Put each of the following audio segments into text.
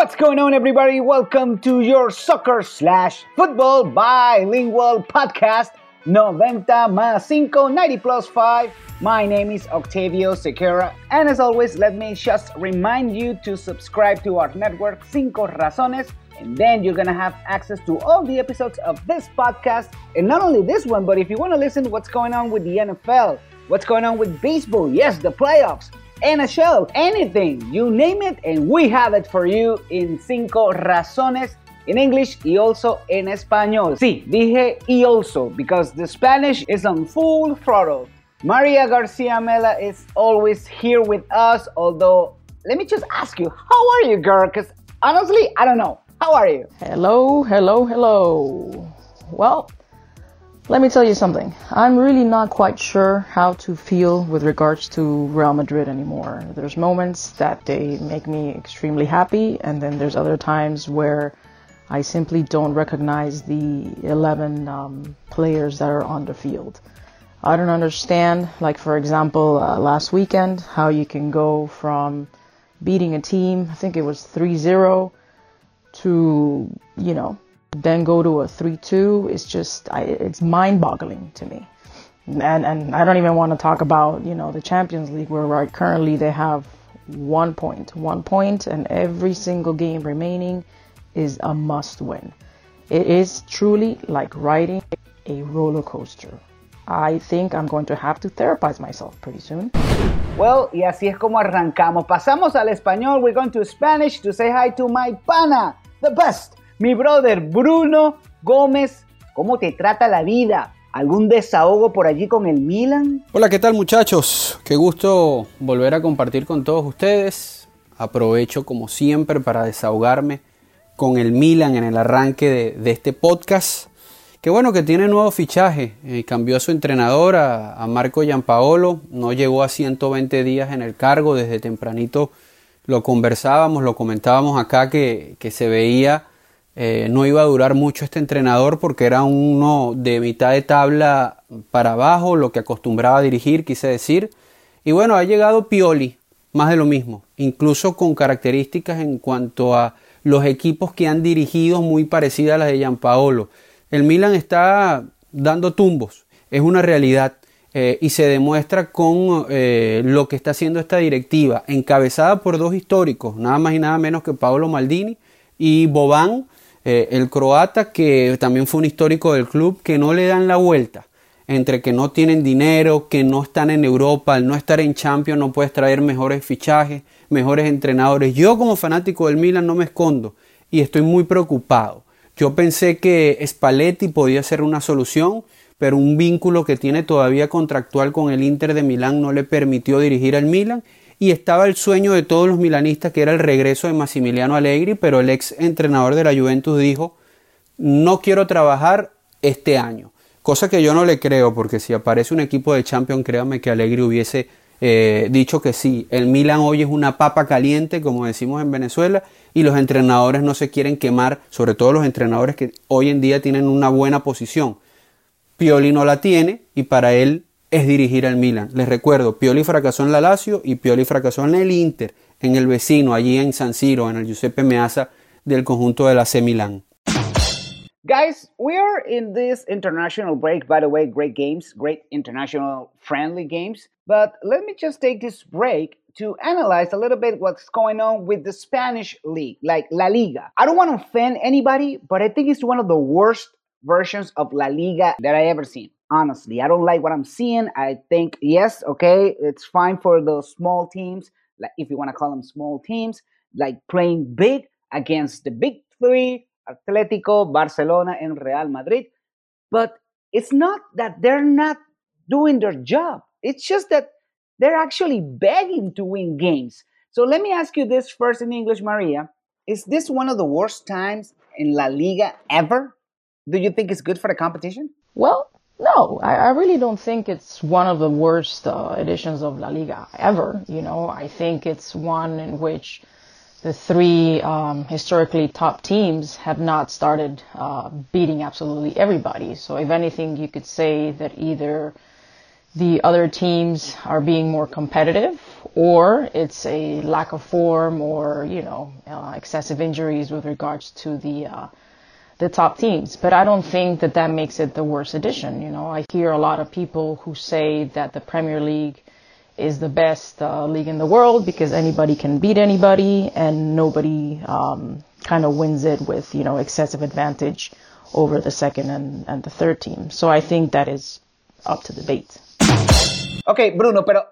What's going on, everybody? Welcome to your soccer slash football bilingual podcast 90 más 5, 90 plus 5. My name is Octavio Sequeira, and as always, let me just remind you to subscribe to our network Cinco Razones, and then you're gonna have access to all the episodes of this podcast. And not only this one, but if you wanna listen what's going on with the NFL, what's going on with baseball, yes, the playoffs, NHL, anything, you name it, and we have it for you in Cinco Razones in English y also en español. Sí, dije y also because the Spanish is on full throttle. Maria Garcia Mela is always here with us, although let me just ask you, how are you, girl? Because honestly, I don't know. How are you? Hello, hello, hello. Well, let me tell you something. I'm really not quite sure how to feel with regards to Real Madrid anymore. There's moments that they make me extremely happy, and then there's other times where I simply don't recognize the 11 um, players that are on the field. I don't understand, like for example, uh, last weekend, how you can go from beating a team, I think it was 3 0, to, you know, then go to a 3-2 it's just I, it's mind-boggling to me and and I don't even want to talk about you know the Champions League where right currently they have one point one point and every single game remaining is a must win it is truly like riding a roller coaster I think I'm going to have to therapize myself pretty soon Well, y así es como arrancamos. Pasamos al español. We're going to Spanish to say hi to my pana, the best, mi brother Bruno Gómez, ¿cómo te trata la vida? ¿Algún desahogo por allí con el Milan? Hola, ¿qué tal muchachos? Qué gusto volver a compartir con todos ustedes. Aprovecho como siempre para desahogarme con el Milan en el arranque de, este podcast. Qué bueno que tiene nuevo fichaje. Eh, cambió a su entrenador, a, Marco Giampaolo. No llegó a 120 días en el cargo. Desde tempranito lo conversábamos, lo comentábamos acá que se veía eh, no iba a durar mucho este entrenador porque era uno de mitad de tabla para abajo, lo que acostumbraba a dirigir, quise decir. Y bueno, ha llegado Pioli, más de lo mismo, incluso con características en cuanto a los equipos que han dirigido muy parecidas a las de Gianpaolo. El Milan está dando tumbos, es una realidad. Eh, y se demuestra con eh, lo que está haciendo esta directiva, encabezada por dos históricos, nada más y nada menos que Paolo Maldini y Boban, eh, el croata, que también fue un histórico del club, que no le dan la vuelta entre que no tienen dinero, que no están en Europa, al no estar en Champions no puedes traer mejores fichajes, mejores entrenadores. Yo como fanático del Milan no me escondo y estoy muy preocupado. Yo pensé que Spalletti podía ser una solución, pero un vínculo que tiene todavía contractual con el Inter de Milán no le permitió dirigir al Milan y estaba el sueño de todos los milanistas que era el regreso de Massimiliano Allegri, pero el ex entrenador de la Juventus dijo, no quiero trabajar este año. Cosa que yo no le creo, porque si aparece un equipo de Champions, créanme que Allegri hubiese eh, dicho que sí. El Milan hoy es una papa caliente, como decimos en Venezuela, y los entrenadores no se quieren quemar, sobre todo los entrenadores que hoy en día tienen una buena posición. Pioli no la tiene y para él es dirigir al Milan. Les recuerdo, Pioli fracasó en la Lazio y Pioli fracasó en el Inter, en el vecino, allí en San Siro, en el Giuseppe Meazza del conjunto de la C Milan. Guys, we are in this international break. By the way, great games, great international friendly games. But let me just take this break to analyze a little bit what's going on with the Spanish league, like La Liga. I don't want to offend anybody, but I think it's one of the worst versions of La Liga that I ever seen honestly. I don't like what I'm seeing. I think, yes, okay, it's fine for those small teams, like if you want to call them small teams, like playing big against the big three, Atletico, Barcelona, and Real Madrid. But it's not that they're not doing their job. It's just that they're actually begging to win games. So let me ask you this first in English, Maria. Is this one of the worst times in La Liga ever? Do you think it's good for the competition? Well, no, I, I, really don't think it's one of the worst uh, editions of La Liga ever. You know, I think it's one in which the three um, historically top teams have not started uh, beating absolutely everybody. So, if anything, you could say that either the other teams are being more competitive or it's a lack of form or you know uh, excessive injuries with regards to the uh, the top teams. But I don't think that that makes it the worst edition. You know, I hear a lot of people who say that the Premier League is the best uh, league in the world because anybody can beat anybody and nobody um, kind of wins it with you know excessive advantage over the second and, and the third team. So I think that is up to debate. Ok, Bruno, pero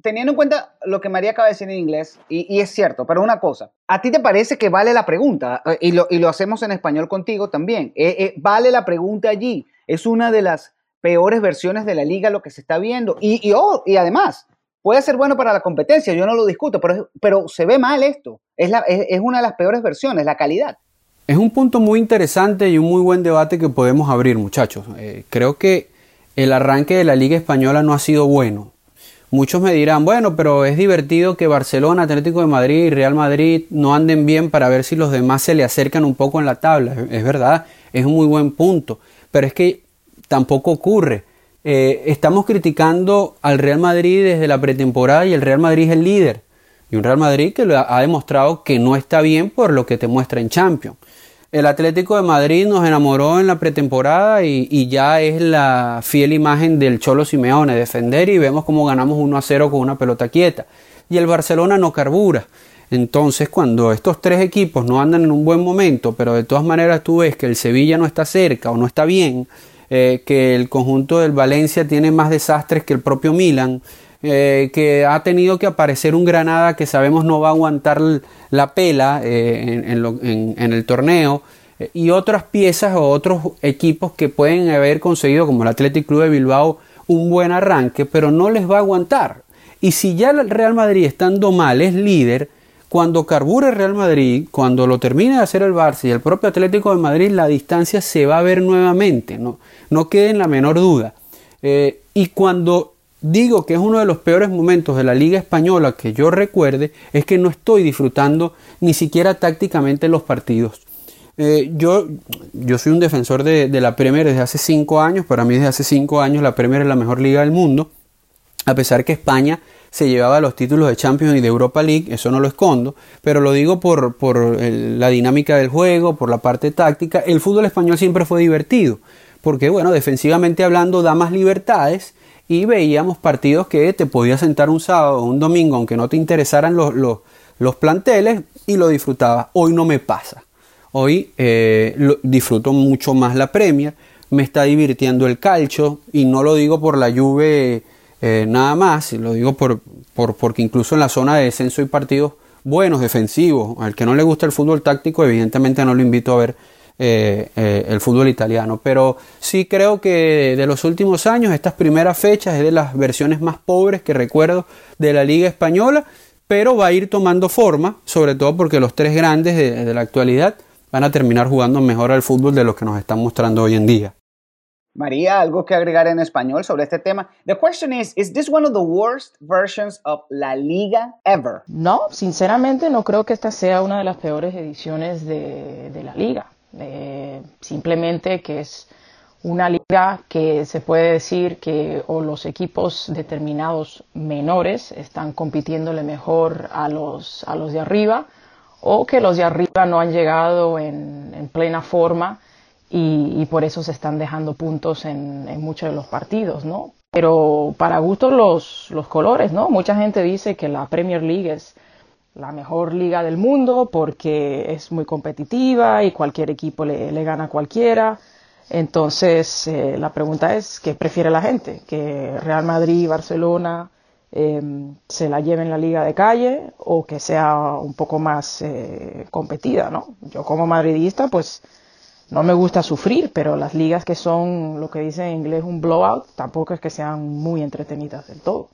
teniendo en cuenta lo que María acaba de decir en inglés, y, es cierto, pero una cosa, ¿a ti te parece que vale la pregunta? Eh, y lo, y lo hacemos en español contigo también. Eh, eh, ¿Vale la pregunta allí? Es una de las peores versiones de la liga lo que se está viendo. Y, y, oh, además, puede ser bueno para la competencia, yo no lo discuto, pero, pero se ve mal esto. Es, es, una de las peores versiones, la calidad. Es un punto muy interesante y un muy buen debate que podemos abrir, muchachos. creo que el arranque de la Liga Española no ha sido bueno. Muchos me dirán, bueno, pero es divertido que Barcelona, Atlético de Madrid y Real Madrid no anden bien para ver si los demás se le acercan un poco en la tabla. Es verdad, es un muy buen punto, pero es que tampoco ocurre. Eh, estamos criticando al Real Madrid desde la pretemporada y el Real Madrid es el líder. Y un Real Madrid que lo ha demostrado que no está bien por lo que te muestra en Champions. El Atlético de Madrid nos enamoró en la pretemporada y, ya es la fiel imagen del Cholo Simeone, defender y vemos cómo ganamos 1 a 0 con una pelota quieta. Y el Barcelona no carbura. Entonces, cuando estos tres equipos no andan en un buen momento, pero de todas maneras tú ves que el Sevilla no está cerca o no está bien, eh, que el conjunto del Valencia tiene más desastres que el propio Milan, eh, que ha tenido que aparecer un Granada que sabemos no va a aguantar la pela eh, en, el torneo eh, y otras piezas o otros equipos que pueden haber conseguido como el Athletic Club de Bilbao un buen arranque pero no les va a aguantar y si ya el Real Madrid estando mal es líder cuando carbure el Real Madrid, cuando lo termine de hacer el Barça y el propio Atlético de Madrid, la distancia se va a ver nuevamente, no, no quede en la menor duda. y cuando digo que es uno de los peores momentos de la Liga Española que yo recuerde, es que no estoy disfrutando ni siquiera tácticamente los partidos. Eh, yo, yo soy un defensor de, la Premier desde hace cinco años, para mí desde hace cinco años la Premier es la mejor liga del mundo, a pesar que España se llevaba los títulos de Champions y de Europa League, eso no lo escondo, pero lo digo por, por la dinámica del juego, por la parte táctica, el fútbol español siempre fue divertido, porque bueno, defensivamente hablando da más libertades, y veíamos partidos que te podías sentar un sábado o un domingo, aunque no te interesaran los, los, planteles, y lo disfrutabas. Hoy no me pasa. Hoy eh, disfruto mucho más la Premier, me está divirtiendo el calcio, y no lo digo por la lluvia eh, nada más, lo digo por, por, porque incluso en la zona de descenso hay partidos buenos, defensivos. Al que no le gusta el fútbol táctico, evidentemente no lo invito a ver eh, eh, el fútbol italiano. Pero sí creo que de los últimos años, estas primeras fechas es de las versiones más pobres que recuerdo de la Liga Española, pero va a ir tomando forma, sobre todo porque los tres grandes de, la actualidad van a terminar jugando mejor al fútbol de lo que nos están mostrando hoy en día. María, algo que agregar en español sobre este tema. The question is, is this one of the worst versions of La Liga ever? No, sinceramente no creo que esta sea una de las peores ediciones de, de la Liga. Eh, simplemente que es una liga que se puede decir que o los equipos determinados menores están compitiéndole mejor a los, a los de arriba o que los de arriba no han llegado en, plena forma y, por eso se están dejando puntos en, muchos de los partidos, ¿no? Pero para gustos los, los colores, ¿no? Mucha gente dice que la Premier League es la mejor liga del mundo porque es muy competitiva y cualquier equipo le, gana a cualquiera. Entonces, eh, la pregunta es, ¿qué prefiere la gente? ¿Que Real Madrid Barcelona em, se la lleven la liga de calle o que sea un poco más eh, competida? ¿no? Yo como madridista, pues no me gusta sufrir, pero las ligas que son lo que dice en inglés un blowout, tampoco es que sean muy entretenidas del todo.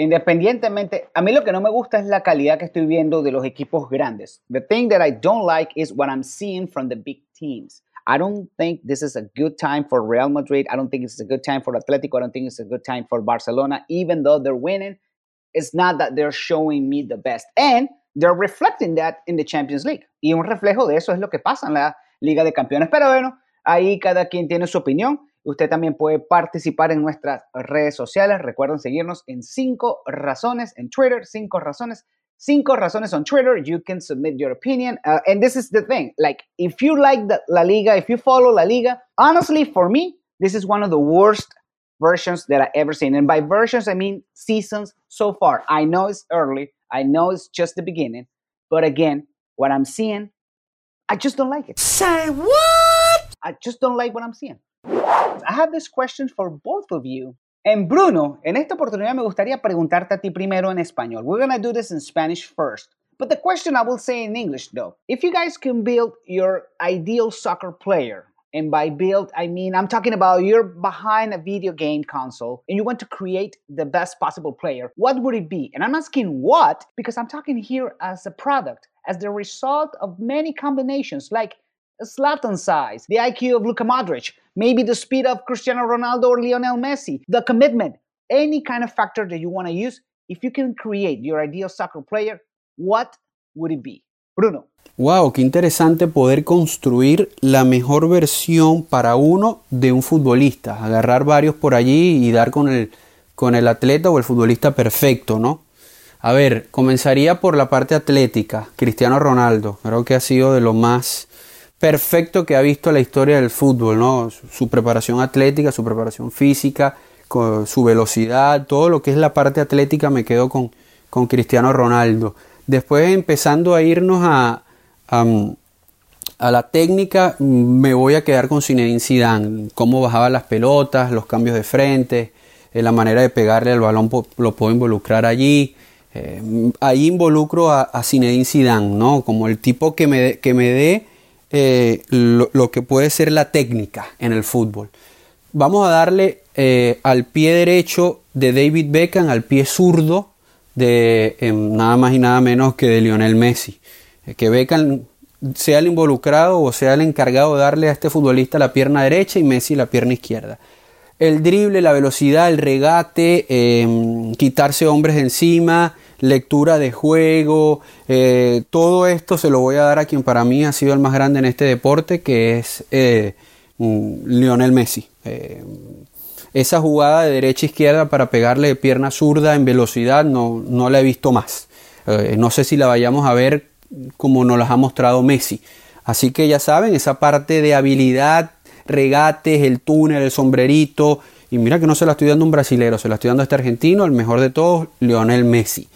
Independientemente, a mí lo que no me gusta es la calidad que estoy viendo de los equipos grandes. The thing that I don't like is what I'm seeing from the big teams. I don't think this is a good time for Real Madrid. I don't think it's a good time for Atletico. I don't think it's a good time for Barcelona. Even though they're winning, it's not that they're showing me the best. And they're reflecting that in the Champions League. Y un reflejo de eso es lo que pasa en la Liga de Campeones. Pero bueno, ahí cada quien tiene su opinión. Usted también puede participar en nuestras redes sociales. Recuerden seguirnos en 5 razones en Twitter, 5 razones, 5 razones on Twitter. You can submit your opinion. Uh, and this is the thing, like if you like the La Liga, if you follow La Liga, honestly for me, this is one of the worst versions that I ever seen. And by versions I mean seasons so far. I know it's early. I know it's just the beginning, but again, what I'm seeing, I just don't like it. Say what? I just don't like what I'm seeing. I have this question for both of you. And Bruno, en esta oportunidad me gustaría preguntarte a ti primero en español. We're going to do this in Spanish first. But the question I will say in English though. If you guys can build your ideal soccer player, and by build, I mean, I'm talking about you're behind a video game console and you want to create the best possible player. What would it be? And I'm asking what because I'm talking here as a product, as the result of many combinations like Zlatan size, the IQ of Luka Modric, maybe the speed of Cristiano Ronaldo or Lionel Messi, the commitment, any kind of factor that you want to use. If you can create your ideal soccer player, what would it be? Bruno. Wow, qué interesante poder construir la mejor versión para uno de un futbolista. Agarrar varios por allí y dar con el, con el atleta o el futbolista perfecto, ¿no? A ver, comenzaría por la parte atlética. Cristiano Ronaldo, creo que ha sido de lo más perfecto que ha visto la historia del fútbol, ¿no? Su preparación atlética, su preparación física, su velocidad, todo lo que es la parte atlética me quedo con, con Cristiano Ronaldo. Después empezando a irnos a, a, la técnica, me voy a quedar con Zinedine Zidane, cómo bajaba las pelotas, los cambios de frente, eh, la manera de pegarle al balón lo puedo involucrar allí. Eh, ahí involucro a, a Zinedine Zidane, ¿no? Como el tipo que me, que me dé eh, lo, que puede ser la técnica en el fútbol. Vamos a darle eh, al pie derecho de David Beckham, al pie zurdo de em, nada más y nada menos que de Lionel Messi. Eh, que Beckham sea el involucrado o sea el encargado de darle a este futbolista la pierna derecha y Messi la pierna izquierda. El drible, la velocidad, el regate, em, quitarse hombres encima, lectura de juego, eh, todo esto se lo voy a dar a quien para mí ha sido el más grande en este deporte, que es eh, mm, Lionel Messi. Eh, esa jugada de derecha a izquierda para pegarle de pierna zurda en velocidad no, no la he visto más. no sé si la vayamos a ver como nos las ha mostrado Messi. Así que ya saben, esa parte de habilidad, regates, el túnel, el sombrerito. Y mira que no se la estoy dando a un brasilero, se la estoy dando a este argentino, el mejor de todos, Lionel Messi.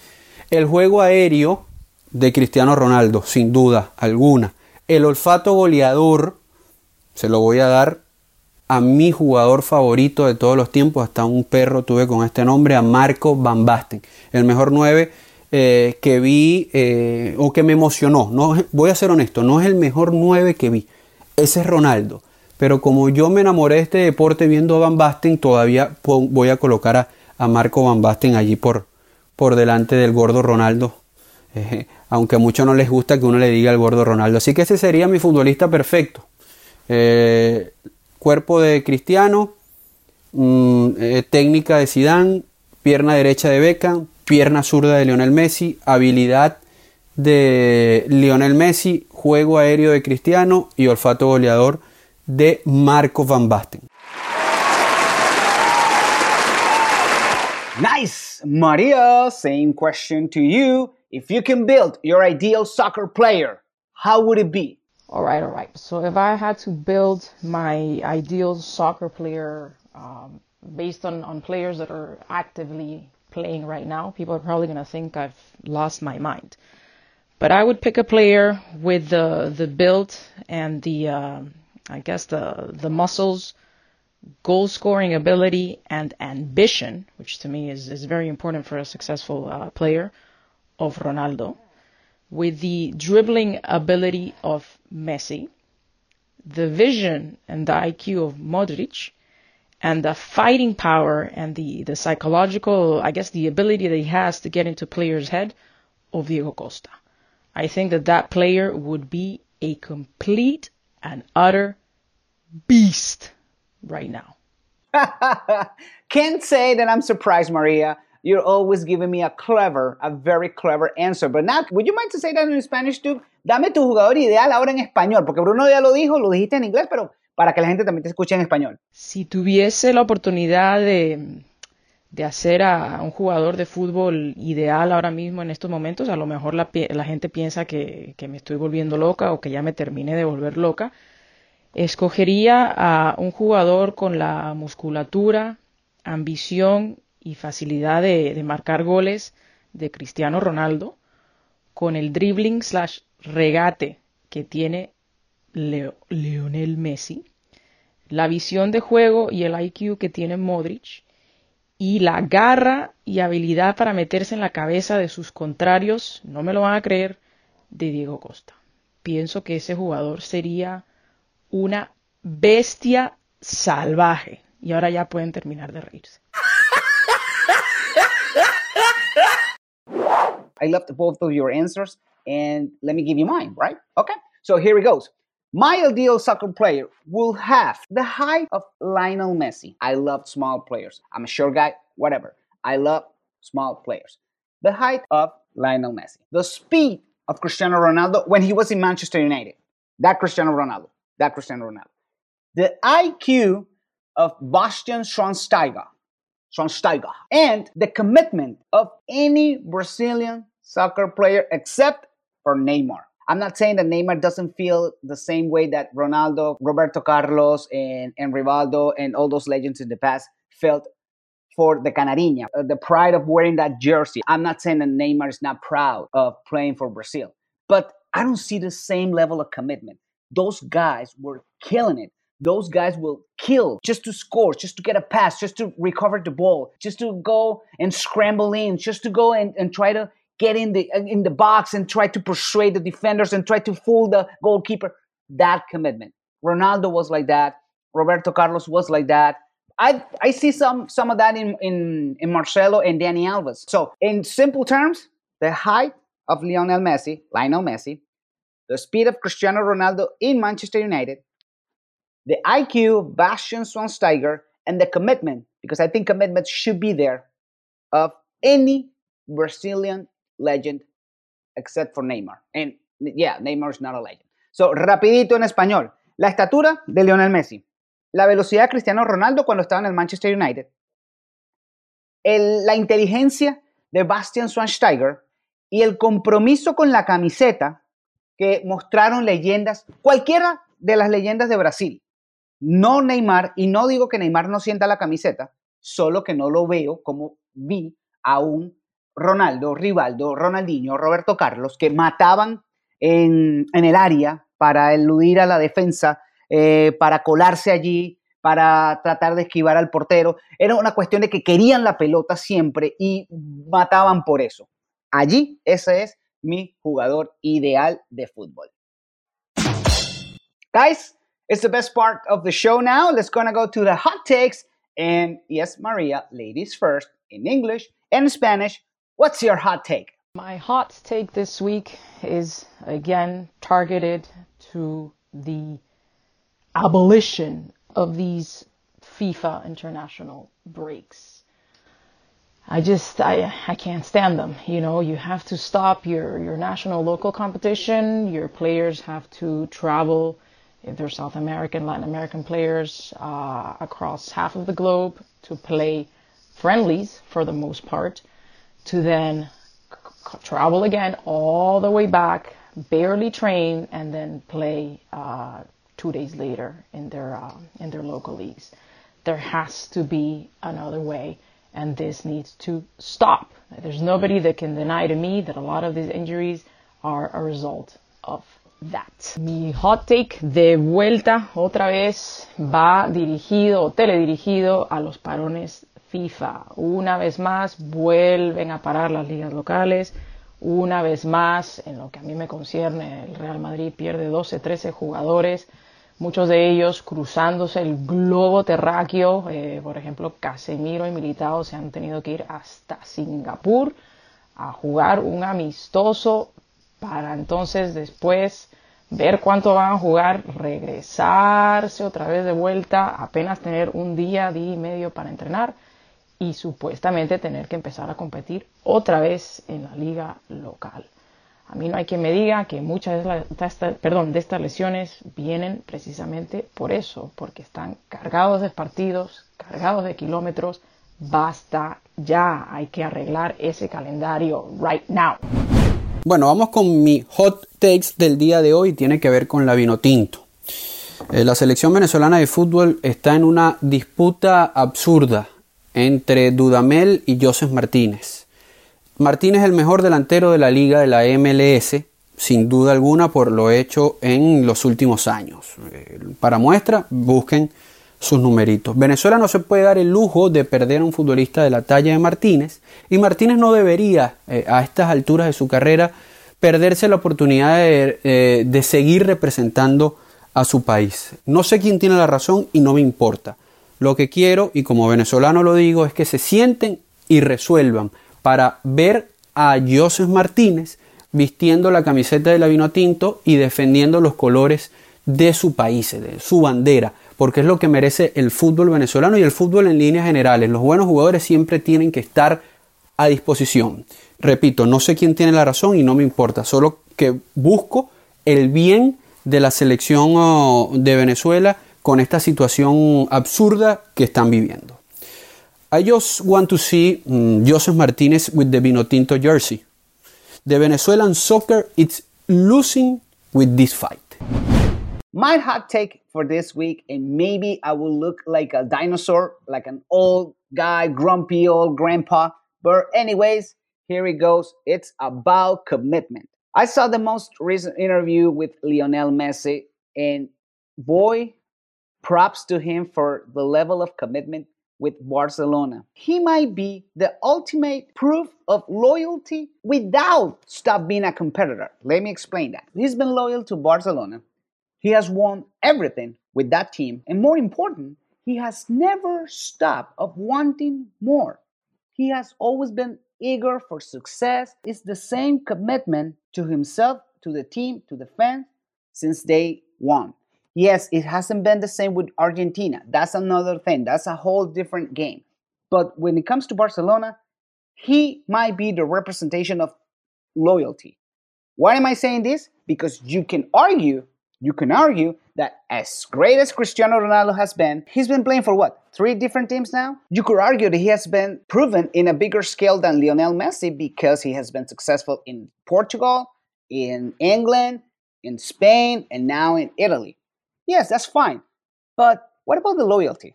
El juego aéreo de Cristiano Ronaldo, sin duda alguna. El olfato goleador se lo voy a dar a mi jugador favorito de todos los tiempos, hasta un perro tuve con este nombre, a Marco Van Basten, el mejor 9 eh, que vi eh, o que me emocionó. No, voy a ser honesto, no es el mejor 9 que vi, ese es Ronaldo. Pero como yo me enamoré de este deporte viendo a Van Basten, todavía voy a colocar a, a Marco Van Basten allí por, por delante del gordo Ronaldo. Eh, aunque a muchos no les gusta que uno le diga el gordo Ronaldo. Así que ese sería mi futbolista perfecto. Eh, cuerpo de Cristiano, mm, eh, técnica de Sidán, pierna derecha de Beckham, pierna zurda de Lionel Messi, habilidad de Lionel Messi, juego aéreo de Cristiano y olfato goleador de Marco Van Basten. Nice! Maria, same question to you. If you can build your ideal soccer player, how would it be? All right, all right. So if I had to build my ideal soccer player um, based on, on players that are actively playing right now, people are probably going to think I've lost my mind. But I would pick a player with the the build and the uh, I guess the the muscles goal scoring ability and ambition, which to me is, is very important for a successful uh, player, of Ronaldo, with the dribbling ability of Messi, the vision and the IQ of Modric, and the fighting power and the, the psychological, I guess, the ability that he has to get into players' head of Diego Costa. I think that that player would be a complete and utter beast right now. Can't say that I'm surprised, Maria. You're always giving me a clever, a very clever answer. But now, would you mind to say that in Spanish too? Dame tu jugador ideal ahora en español, porque Bruno ya lo dijo, lo dijiste en inglés, pero para que la gente también te escuche en español. Si tuviese la oportunidad de, de hacer a, un jugador de fútbol ideal ahora mismo en estos momentos, a lo mejor la, gente piensa que, me estoy volviendo loca o que ya me terminé de volver loca. Escogería a un jugador con la musculatura, ambición y facilidad de, marcar goles de Cristiano Ronaldo, con el dribbling slash regate que tiene Leonel Messi, la visión de juego y el IQ que tiene Modric, y la garra y habilidad para meterse en la cabeza de sus contrarios, no me lo van a creer, de Diego Costa. Pienso que ese jugador sería una bestia salvaje. Y ahora ya pueden terminar de reírse. I loved both of your answers, and let me give you mine, right? Okay, so here it goes. My ideal soccer player will have the height of Lionel Messi. I love small players. I'm a short guy, whatever. I love small players. The height of Lionel Messi. The speed of Cristiano Ronaldo when he was in Manchester United. That Cristiano Ronaldo. That Cristiano Ronaldo. The IQ of Bastian Schweinsteiger. Schweinsteiger. And the commitment of any Brazilian soccer player except for Neymar. I'm not saying that Neymar doesn't feel the same way that Ronaldo, Roberto Carlos, and, and Rivaldo, and all those legends in the past felt for the Canariña, uh, the pride of wearing that jersey. I'm not saying that Neymar is not proud of playing for Brazil, but I don't see the same level of commitment. Those guys were killing it. Those guys will kill just to score, just to get a pass, just to recover the ball, just to go and scramble in, just to go and, and try to get in the in the box and try to persuade the defenders and try to fool the goalkeeper. That commitment. Ronaldo was like that. Roberto Carlos was like that. I I see some some of that in in, in Marcelo and Danny Alves. So in simple terms, the height of Lionel Messi, Lionel Messi, the speed of Cristiano Ronaldo in Manchester United, the IQ of Bastian Schweinsteiger, and the commitment, because I think commitment should be there, of any Brazilian legend except for Neymar. And yeah, Neymar is not a legend. So, rapidito en español. La estatura de Lionel Messi. La velocidad de Cristiano Ronaldo cuando estaba en el Manchester United. la inteligencia de Bastian Schweinsteiger y el compromiso con la camiseta que mostraron leyendas, cualquiera de las leyendas de Brasil. No Neymar, y no digo que Neymar no sienta la camiseta, solo que no lo veo como vi a un Ronaldo, Rivaldo, Ronaldinho, Roberto Carlos, que mataban en, el área para eludir a la defensa, eh, para colarse allí, para tratar de esquivar al portero. Era una cuestión de que querían la pelota siempre y mataban por eso. Allí ese es mi jugador ideal de fútbol. Guys, it's the best part of the show now. Let's gonna go to the hot takes. And yes, Maria, ladies first in English and Spanish. What's your hot take? My hot take this week is again targeted to the abolition of these FIFA international breaks. I just I I can't stand them. You know, you have to stop your your national local competition. Your players have to travel if they're South American, Latin American players uh, across half of the globe to play friendlies for the most part to then c- travel again all the way back, barely train, and then play uh, two days later in their uh, in their local leagues. There has to be another way, and this needs to stop. There's nobody that can deny to me that a lot of these injuries are a result of that. Mi hot take de vuelta otra vez va dirigido o teledirigido a los parones FIFA. Una vez más vuelven a parar las ligas locales. Una vez más, en lo que a mí me concierne, el Real Madrid pierde 12, 13 jugadores, muchos de ellos cruzándose el globo terráqueo. Eh, por ejemplo, Casemiro y Militao se han tenido que ir hasta Singapur a jugar un amistoso para entonces después ver cuánto van a jugar, regresarse otra vez de vuelta, apenas tener un día, día y medio para entrenar y supuestamente tener que empezar a competir otra vez en la liga local. A mí no hay quien me diga que muchas de, estas, lesiones vienen precisamente por eso, porque están cargados de partidos, cargados de kilómetros. Basta ya, hay que arreglar ese calendario right now. Bueno, vamos con mi hot takes del día de hoy, tiene que ver con la vino tinto. Eh, la selección venezolana de fútbol está en una disputa absurda entre Dudamel y Joseph Martínez. Martínez es el mejor delantero de la liga de la MLS, sin duda alguna por lo hecho en los últimos años. Eh, para muestra, busquen sus numeritos. Venezuela no se puede dar el lujo de perder a un futbolista de la talla de Martínez y Martínez no debería eh, a estas alturas de su carrera perderse la oportunidad eh, de seguir representando a su país. No sé quién tiene la razón y no me importa. Lo que quiero, y como venezolano lo digo, es que se sienten y resuelvan para ver a Joseph Martínez vistiendo la camiseta de la vino tinto y defendiendo los colores de su país, de su bandera, porque es lo que merece el fútbol venezolano y el fútbol en líneas generales. Los buenos jugadores siempre tienen que estar a disposición. Repito, no sé quién tiene la razón y no me importa, solo que busco el bien de la selección oh, de Venezuela con esta situación absurda que están viviendo. I just want to see um, Joseph Martinez with the Vinotinto jersey. The Venezuelan soccer is losing with this fight. My hot take for this week, and maybe I will look like a dinosaur, like an old guy, grumpy old grandpa. But, anyways, here it goes. It's about commitment. I saw the most recent interview with Lionel Messi, and boy, props to him for the level of commitment with Barcelona. He might be the ultimate proof of loyalty without stop being a competitor. Let me explain that. He's been loyal to Barcelona. He has won everything with that team, and more important, he has never stopped of wanting more. He has always been eager for success. It's the same commitment to himself, to the team, to the fans since day one. Yes, it hasn't been the same with Argentina. That's another thing. That's a whole different game. But when it comes to Barcelona, he might be the representation of loyalty. Why am I saying this? Because you can argue, you can argue that as great as Cristiano Ronaldo has been, he's been playing for what? Three different teams now? You could argue that he has been proven in a bigger scale than Lionel Messi because he has been successful in Portugal, in England, in Spain, and now in Italy. Yes, that's fine. But what about the loyalty?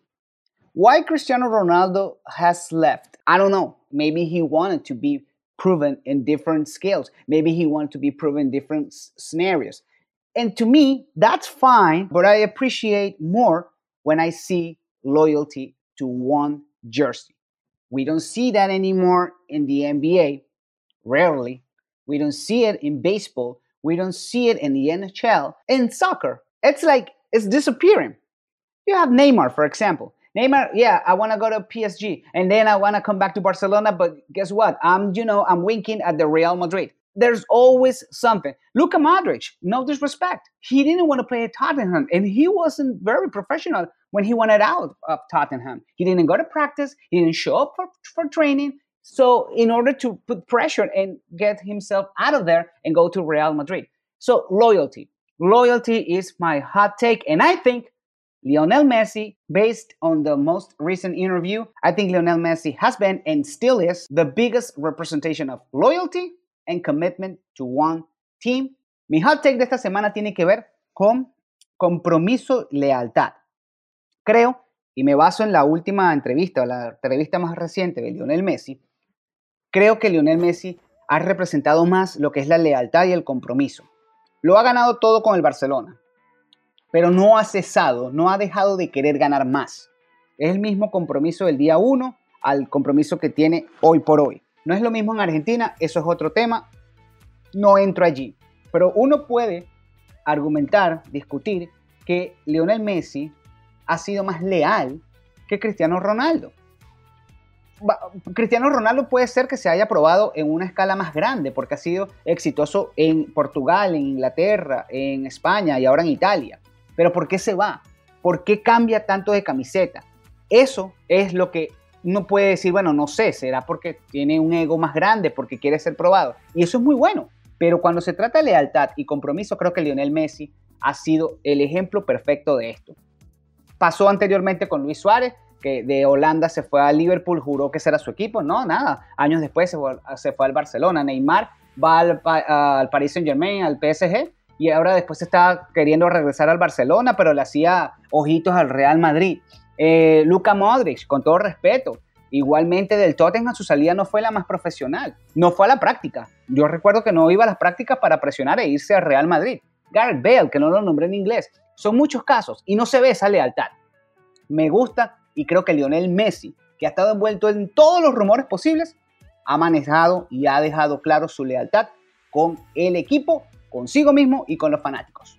Why Cristiano Ronaldo has left? I don't know. Maybe he wanted to be proven in different scales. Maybe he wanted to be proven in different s- scenarios. And to me, that's fine, but I appreciate more when I see loyalty to one jersey. We don't see that anymore in the NBA, rarely. We don't see it in baseball. We don't see it in the NHL. In soccer, it's like it's disappearing. You have Neymar, for example. Neymar, yeah, I want to go to PSG and then I want to come back to Barcelona, but guess what? I'm, you know, I'm winking at the Real Madrid. There's always something. Luka Modric, no disrespect. He didn't want to play at Tottenham and he wasn't very professional when he wanted out of Tottenham. He didn't go to practice, he didn't show up for, for training. So, in order to put pressure and get himself out of there and go to Real Madrid. So, loyalty. Loyalty is my hot take. And I think Lionel Messi, based on the most recent interview, I think Lionel Messi has been and still is the biggest representation of loyalty and commitment to one team. Mi hot take de esta semana tiene que ver con compromiso, lealtad. Creo, y me baso en la última entrevista, la entrevista más reciente de Lionel Messi, creo que Lionel Messi ha representado más lo que es la lealtad y el compromiso. Lo ha ganado todo con el Barcelona, pero no ha cesado, no ha dejado de querer ganar más. Es el mismo compromiso del día 1 al compromiso que tiene hoy por hoy. No es lo mismo en Argentina, eso es otro tema, no entro allí. Pero uno puede argumentar, discutir que Lionel Messi ha sido más leal que Cristiano Ronaldo. Cristiano Ronaldo puede ser que se haya probado en una escala más grande porque ha sido exitoso en Portugal, en Inglaterra, en España y ahora en Italia. Pero ¿por qué se va? ¿Por qué cambia tanto de camiseta? Eso es lo que uno puede decir, bueno, no sé, será porque tiene un ego más grande, porque quiere ser probado. Y eso es muy bueno. Pero cuando se trata de lealtad y compromiso, creo que Lionel Messi ha sido el ejemplo perfecto de esto. Pasó anteriormente con Luis Suárez, que de Holanda se fue a Liverpool, juró que ese era su equipo. No, nada. Años después se fue, al Barcelona. Neymar va al, al Paris Saint Germain, al PSG, y ahora después está queriendo regresar al Barcelona, pero le hacía ojitos al Real Madrid. Eh, Luka Modric, con todo respeto, igualmente del Tottenham su salida no fue la más profesional, no fue a la práctica. Yo recuerdo que no iba a las prácticas para presionar e irse al Real Madrid. Gareth Bale, que no lo nombré en inglés. Son muchos casos y no se ve esa lealtad. Me gusta y creo que Lionel Messi, que ha estado envuelto en todos los rumores posibles, ha manejado y ha dejado claro su lealtad con el equipo, consigo mismo y con los fanáticos.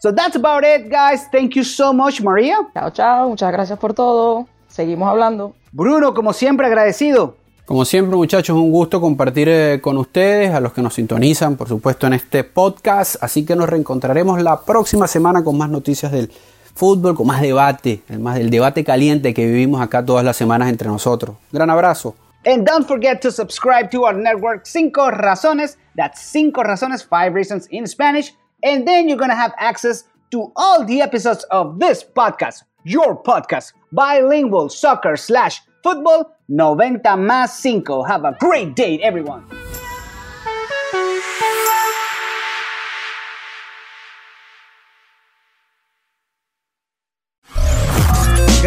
So that's about it, guys. Thank you so much, María. Chao, chao. Muchas gracias por todo. Seguimos hablando. Bruno, como siempre, agradecido. Como siempre, muchachos, un gusto compartir eh, con ustedes, a los que nos sintonizan, por supuesto, en este podcast. Así que nos reencontraremos la próxima semana con más noticias del fútbol, con más debate, el, más, el debate caliente que vivimos acá todas las semanas entre nosotros. Gran abrazo. And don't forget to subscribe to our network Cinco Razones. That's Cinco Razones, Five Reasons in Spanish. And then you're going to have access to all the episodes of this podcast, your podcast, bilingual soccer slash football 90 más 5. Have a great day, everyone.